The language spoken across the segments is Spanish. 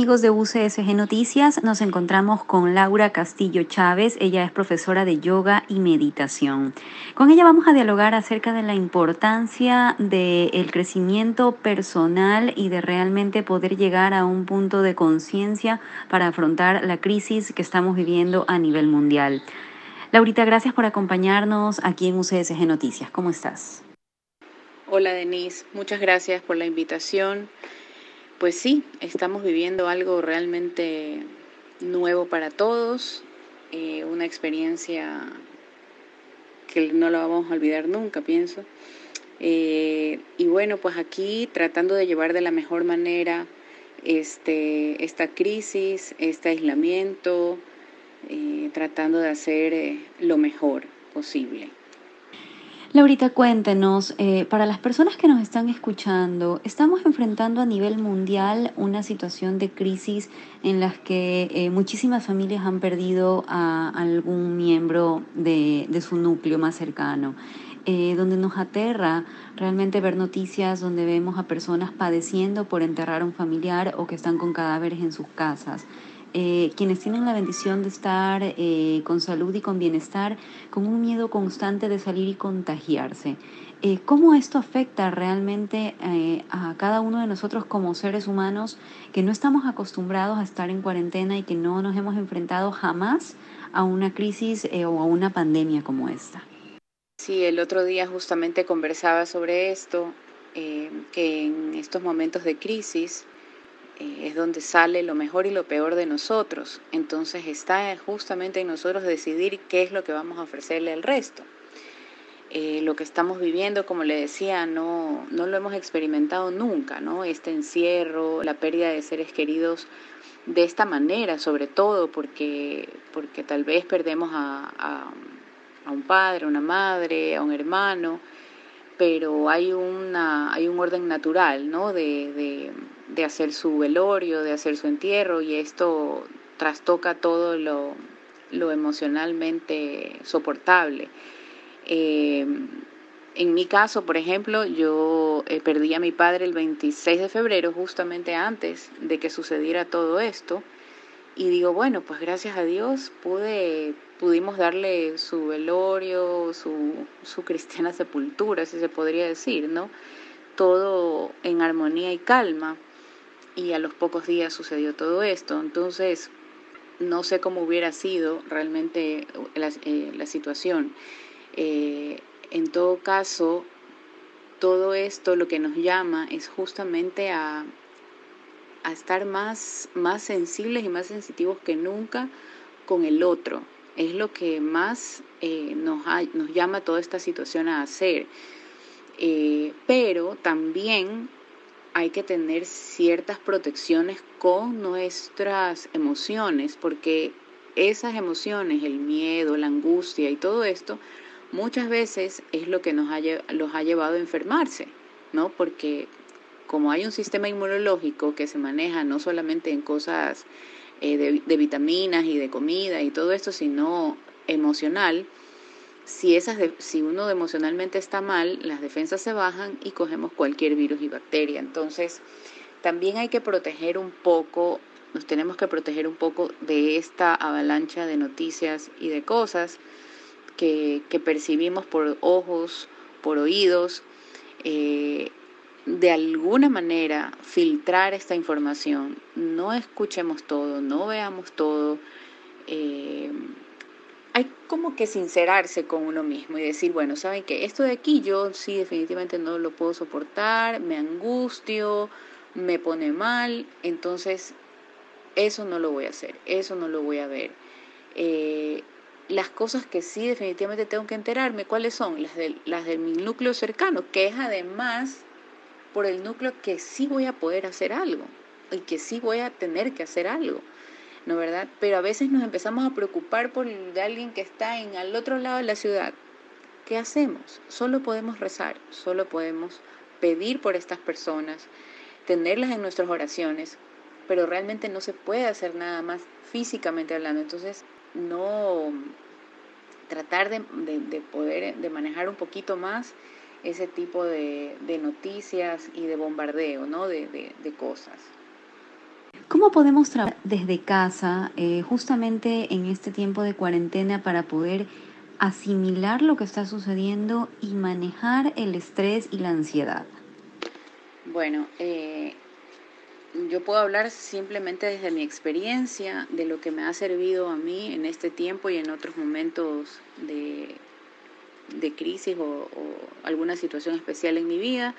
Amigos de UCSG Noticias? Nos encontramos con Laura Castillo Chávez. Ella es profesora de yoga y meditación. Con ella vamos a dialogar acerca de la importancia del crecimiento personal y de realmente poder llegar a un punto de conciencia para afrontar la crisis que estamos viviendo a nivel mundial. Laurita, gracias por acompañarnos aquí en UCSG Noticias. ¿Cómo estás? Hola Denise, muchas gracias por la invitación. Pues sí, estamos viviendo algo realmente nuevo para todos, eh, una experiencia que no la vamos a olvidar nunca, pienso. Eh, y bueno, pues aquí tratando de llevar de la mejor manera este, esta crisis, este aislamiento, eh, tratando de hacer lo mejor posible. Laurita, cuéntenos, eh, para las personas que nos están escuchando, estamos enfrentando a nivel mundial una situación de crisis en las que eh, muchísimas familias han perdido a algún miembro de, su núcleo más cercano. Eh, donde nos aterra realmente ver noticias donde vemos a personas padeciendo por enterrar a un familiar o que están con cadáveres en sus casas. Eh, quienes tienen la bendición de estar eh, con salud y con bienestar, con un miedo constante de salir y contagiarse. Eh, ¿Cómo esto afecta realmente a cada uno de nosotros como seres humanos que no estamos acostumbrados a estar en cuarentena y que no nos hemos enfrentado jamás a una crisis o a una pandemia como esta? Sí, el otro día justamente conversaba sobre esto, que en estos momentos de crisis eh, es donde sale lo mejor y lo peor de nosotros. Entonces está justamente en nosotros decidir qué es lo que vamos a ofrecerle al resto. Eh, lo que estamos viviendo, como le decía, no, no lo hemos experimentado nunca, ¿no? Este encierro, la pérdida de seres queridos de esta manera, sobre todo porque, porque tal vez perdemos a, a un padre, a una madre, a un hermano, pero hay, una, hay un orden natural, ¿no? De, de, hacer su velorio, de hacer su entierro, y esto trastoca todo lo, lo emocionalmente soportable. Eh, en mi caso, por ejemplo, yo eh, perdí a mi padre el 26 de febrero, justamente antes de que sucediera todo esto, y digo, bueno, pues gracias a Dios pude pudimos darle su velorio, su, su cristiana sepultura, si se podría decir, ¿no? Todo en armonía y calma. Y a los pocos días sucedió todo esto. Entonces, no sé cómo hubiera sido realmente la, eh, la situación. Eh, en todo caso, todo esto lo que nos llama es justamente a, a estar más, más sensibles y más sensitivos que nunca con el otro, es lo que más eh, nos, nos llama toda esta situación a hacer. Eh, pero también hay que tener ciertas protecciones con nuestras emociones, porque esas emociones, el miedo, la angustia y todo esto, muchas veces es lo que nos ha, los ha llevado a enfermarse, ¿no? Porque como hay un sistema inmunológico que se maneja no solamente en cosas eh, de, vitaminas y de comida y todo esto, sino emocional, si, esas si uno emocionalmente está mal, las defensas se bajan y cogemos cualquier virus y bacteria. Entonces, también hay que proteger un poco, nos tenemos que proteger un poco de esta avalancha de noticias y de cosas que, que percibimos por ojos, por oídos. Eh, de alguna manera filtrar esta información. No escuchemos todo, no veamos todo. Eh, hay como que sincerarse con uno mismo y decir, bueno, ¿saben qué? Esto de aquí yo sí definitivamente no lo puedo soportar, me angustio, me pone mal, entonces eso no lo voy a hacer, eso no lo voy a ver. Eh, las cosas que sí definitivamente tengo que enterarme, ¿cuáles son? Las de, las de mi núcleo cercano, que es además por el núcleo que sí voy a poder hacer algo y que sí voy a tener que hacer algo, ¿no verdad? Pero a veces nos empezamos a preocupar por de alguien que está en al otro lado de la ciudad. ¿Qué hacemos? Solo podemos rezar, solo podemos pedir por estas personas, tenerlas en nuestras oraciones pero realmente no se puede hacer nada más físicamente hablando. Entonces, no tratar de, poder, de manejar un poquito más ese tipo de, noticias y de bombardeo, ¿no? De, cosas. ¿Cómo podemos trabajar desde casa eh, justamente en este tiempo de cuarentena para poder asimilar lo que está sucediendo y manejar el estrés y la ansiedad? Bueno, eh, yo puedo hablar simplemente desde mi experiencia, de lo que me ha servido a mí en este tiempo y en otros momentos de, crisis o, alguna situación especial en mi vida.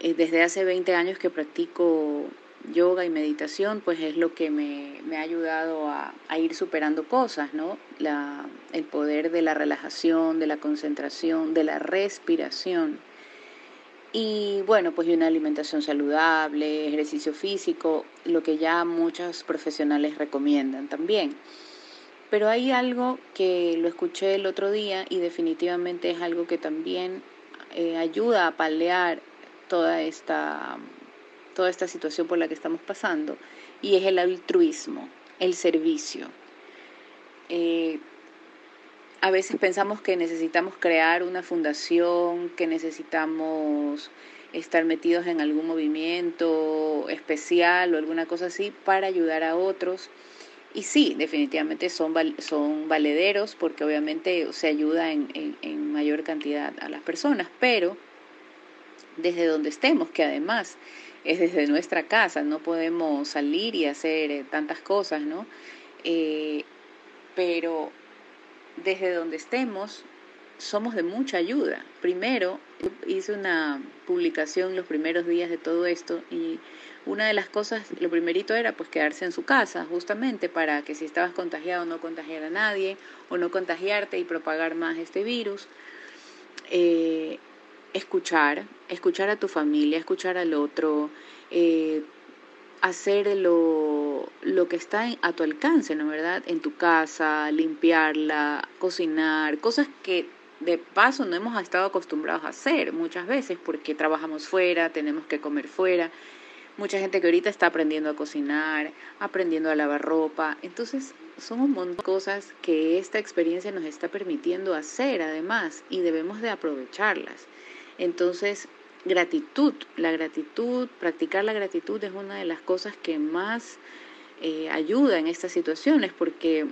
Eh, desde hace 20 años que practico yoga y meditación, pues es lo que me, ha ayudado a, a, ir superando cosas, ¿no? La, el poder de la relajación, de la concentración, de la respiración y bueno, pues una alimentación saludable, ejercicio físico, lo que ya muchos profesionales recomiendan también. Pero hay algo que lo escuché el otro día y definitivamente es algo que también eh, ayuda a paliar toda esta, toda esta situación por la que estamos pasando y es el altruismo, el servicio. Eh, a veces pensamos que necesitamos crear una fundación, que necesitamos estar metidos en algún movimiento especial o alguna cosa así para ayudar a otros. Y sí, definitivamente son, son valederos porque obviamente se ayuda en, en mayor cantidad a las personas, pero desde donde estemos, que además es desde nuestra casa, no podemos salir y hacer eh, tantas cosas, ¿no? Eh, pero desde donde estemos, somos de mucha ayuda. Primero, hice una publicación los primeros días de todo esto y una de las cosas, lo primerito era pues quedarse en su casa, justamente para que si estabas contagiado no contagiar a nadie o no contagiarte y propagar más este virus. Eh, escuchar, escuchar a tu familia, escuchar al otro, eh, hacer lo, lo que está a tu alcance, ¿no verdad? En tu casa, limpiarla, cocinar, cosas que de paso no hemos estado acostumbrados a hacer muchas veces porque trabajamos fuera, tenemos que comer fuera. Mucha gente que ahorita está aprendiendo a cocinar, aprendiendo a lavar ropa. Entonces, son un montón de cosas que esta experiencia nos está permitiendo hacer además y debemos de aprovecharlas. Entonces, gratitud. La gratitud, practicar la gratitud es una de las cosas que más eh, ayuda en estas situaciones porque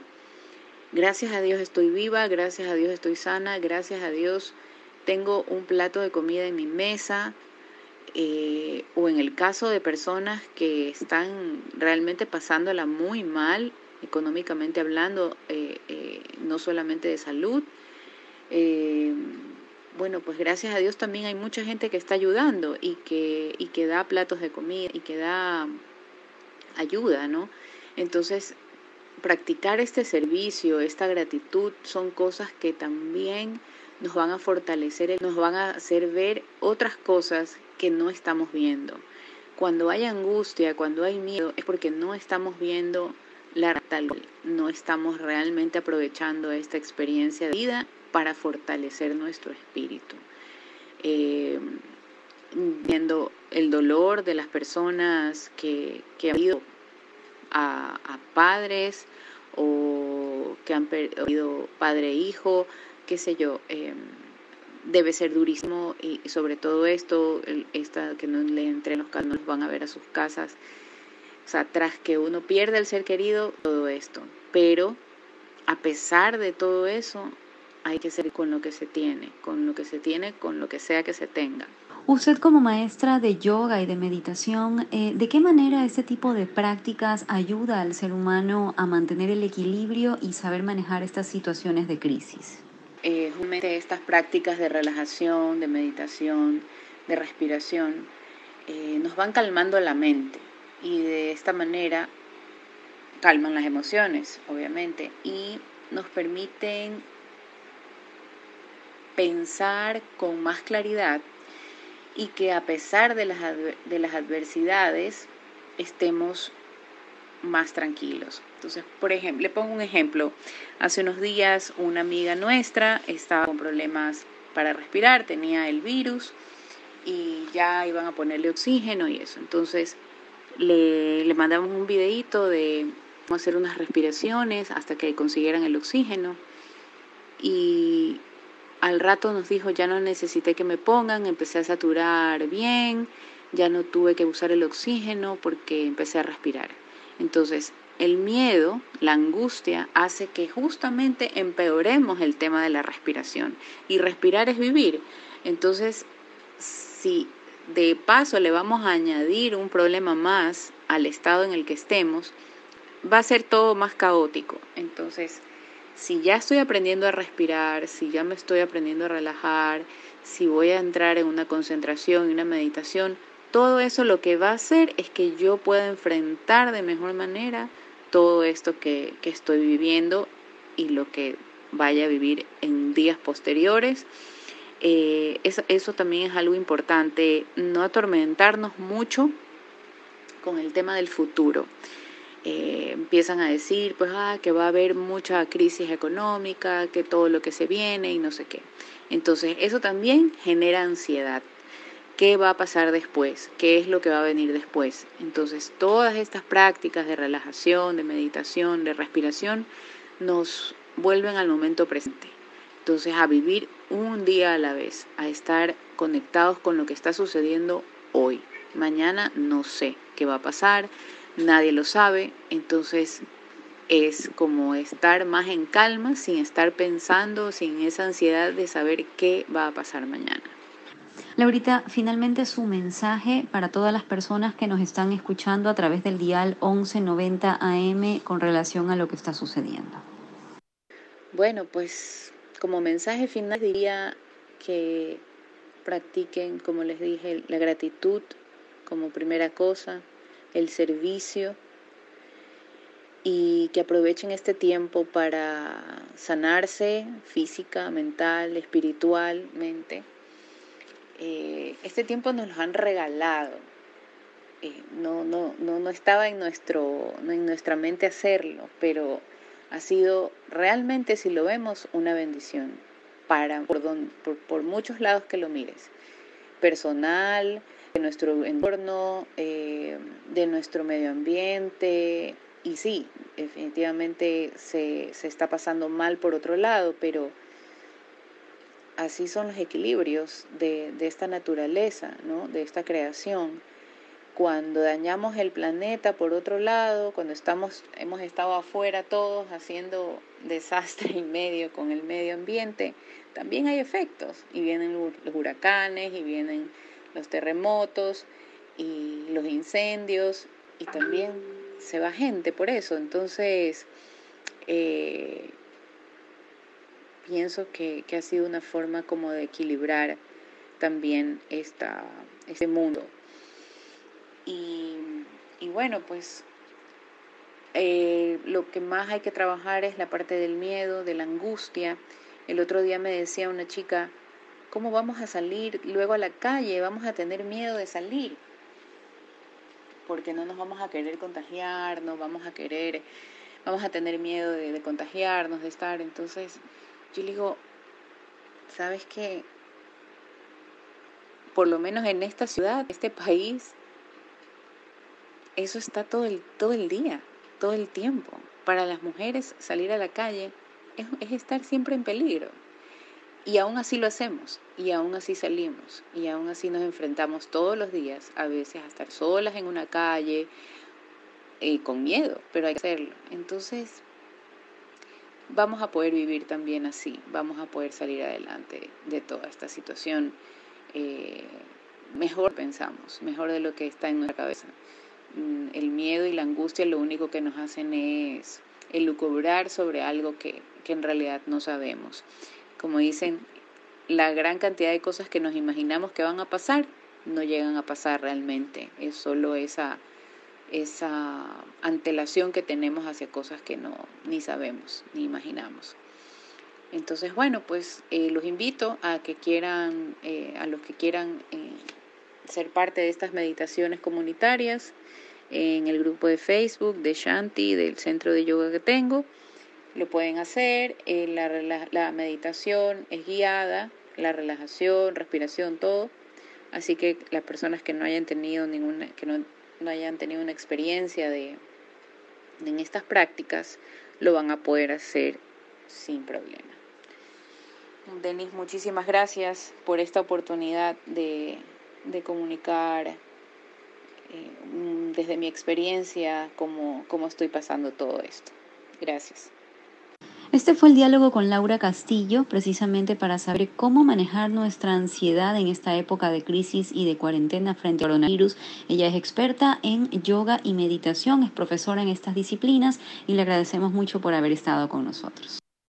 gracias a Dios estoy viva, gracias a Dios estoy sana, gracias a Dios tengo un plato de comida en mi mesa. Eh, o en el caso de personas que están realmente pasándola muy mal, económicamente hablando, eh, no solamente de salud, bueno, pues gracias a Dios también hay mucha gente que está ayudando y que, y que da platos de comida y que da ayuda, ¿no? Entonces, practicar este servicio, esta gratitud, son cosas que también nos van a fortalecer, nos van a hacer ver otras cosas que no estamos viendo. Cuando hay angustia, cuando hay miedo, es porque no estamos viendo la tal, no estamos realmente aprovechando esta experiencia de vida para fortalecer nuestro espíritu. Eh, viendo el dolor de las personas que, han perdido a, padres o que han perdido padre e hijo, qué sé yo, em, debe ser durísimo y sobre todo esto, esta, que no le entren los no van a ver a sus casas. O sea, tras que uno pierde el ser querido, todo esto. Pero a pesar de todo eso, hay que ser con lo que se tiene, con lo que se tiene, con lo que sea que se tenga. Usted como maestra de yoga y de meditación, eh, ¿de qué manera este tipo de prácticas ayuda al ser humano a mantener el equilibrio y saber manejar estas situaciones de crisis? Eh, estas prácticas de relajación, de meditación, de respiración, eh, nos van calmando la mente y de esta manera calman las emociones, obviamente, y nos permiten pensar con más claridad y que a pesar de las, de las adversidades estemos más tranquilos. Entonces, por ejemplo, le pongo un ejemplo. Hace unos días una amiga nuestra estaba con problemas para respirar, tenía el virus y ya iban a ponerle oxígeno y eso. Entonces, le, le mandamos un videito de cómo hacer unas respiraciones hasta que consiguieran el oxígeno. Y al rato nos dijo, ya no necesité que me pongan, empecé a saturar bien, ya no tuve que usar el oxígeno porque empecé a respirar. Entonces, el miedo, la angustia, hace que justamente empeoremos el tema de la respiración. Y respirar es vivir. Entonces, si de paso le vamos a añadir un problema más al estado en el que estemos, va a ser todo más caótico. Entonces, si ya estoy aprendiendo a respirar, si ya me estoy aprendiendo a relajar, si voy a entrar en una concentración y una meditación, todo eso lo que va a hacer es que yo pueda enfrentar de mejor manera todo esto que, estoy viviendo y lo que vaya a vivir en días posteriores. Eh, eso, eso también es algo importante, no atormentarnos mucho con el tema del futuro. Eh, empiezan a decir pues ah, que va a haber mucha crisis económica, que todo lo que se viene y no sé qué. Entonces eso también genera ansiedad. ¿Qué va a pasar después? ¿Qué es lo que va a venir después? Entonces todas estas prácticas de relajación, de meditación, de respiración nos vuelven al momento presente. Entonces a vivir un día a la vez, a estar conectados con lo que está sucediendo hoy. Mañana no sé qué va a pasar, nadie lo sabe, entonces es como estar más en calma sin estar pensando, sin esa ansiedad de saber qué va a pasar mañana. Laurita, finalmente su mensaje para todas las personas que nos están escuchando a través del dial 1190 AM con relación a lo que está sucediendo. Bueno, pues como mensaje final diría que practiquen, como les dije, la gratitud como primera cosa, el servicio y que aprovechen este tiempo para sanarse física, mental, espiritualmente. Eh, este tiempo nos lo han regalado. Eh, no, no, no, no, estaba en, nuestro, en nuestra mente hacerlo, pero ha sido realmente, si lo vemos, una bendición para, por, por, por muchos lados que lo mires. Personal, de nuestro entorno, eh, de nuestro medio ambiente. Y sí, definitivamente se, se está pasando mal por otro lado, pero así son los equilibrios de, de, esta naturaleza, ¿no? de esta creación. Cuando dañamos el planeta por otro lado, cuando estamos, hemos estado afuera todos haciendo desastre y medio con el medio ambiente, también hay efectos. Y vienen los huracanes y vienen los terremotos y los incendios y también se va gente por eso. Entonces, eh, pienso que, ha sido una forma como de equilibrar también esta, este mundo. Y, bueno, pues eh, lo que más hay que trabajar es la parte del miedo, de la angustia. El otro día me decía una chica, ¿Cómo vamos a salir luego a la calle? Vamos a tener miedo de salir. Porque no nos vamos a querer contagiar, no vamos a querer, vamos a tener miedo de, contagiarnos, de estar. Entonces, yo le digo, ¿sabes qué? Por lo menos en esta ciudad, este país, eso está todo el, todo el día, todo el tiempo. Para las mujeres salir a la calle es estar siempre en peligro. Y aún así lo hacemos, y aún así salimos, y aún así nos enfrentamos todos los días, a veces a estar solas en una calle, con miedo, pero hay que hacerlo. Entonces, vamos a poder vivir también así, vamos a poder salir adelante de toda esta situación. Eh, mejor pensamos, mejor de lo que está en nuestra cabeza. Mm, el miedo y la angustia lo único que nos hacen es elucubrar sobre algo que, que en realidad no sabemos como dicen, la gran cantidad de cosas que nos imaginamos que van a pasar no llegan a pasar realmente. Es solo esa, esa antelación que tenemos hacia cosas que no ni sabemos ni imaginamos. Entonces, bueno, pues eh, los invito a que quieran, eh, a los que quieran eh, ser parte de estas meditaciones comunitarias en el grupo de Facebook de Shanti, del centro de yoga que tengo lo pueden hacer, eh, la, la, meditación es guiada, la relajación, respiración, todo. Así que las personas que no hayan tenido ninguna, que no no hayan tenido una experiencia de, en estas prácticas, lo van a poder hacer sin problema. Denis, muchísimas gracias por esta oportunidad de, de comunicar eh, desde mi experiencia cómo, cómo estoy pasando todo esto. Gracias. Este fue el diálogo con Laura Castillo, precisamente para saber cómo manejar nuestra ansiedad en esta época de crisis y de cuarentena frente al coronavirus. Ella es experta en yoga y meditación, es profesora en estas disciplinas y le agradecemos mucho por haber estado con nosotros.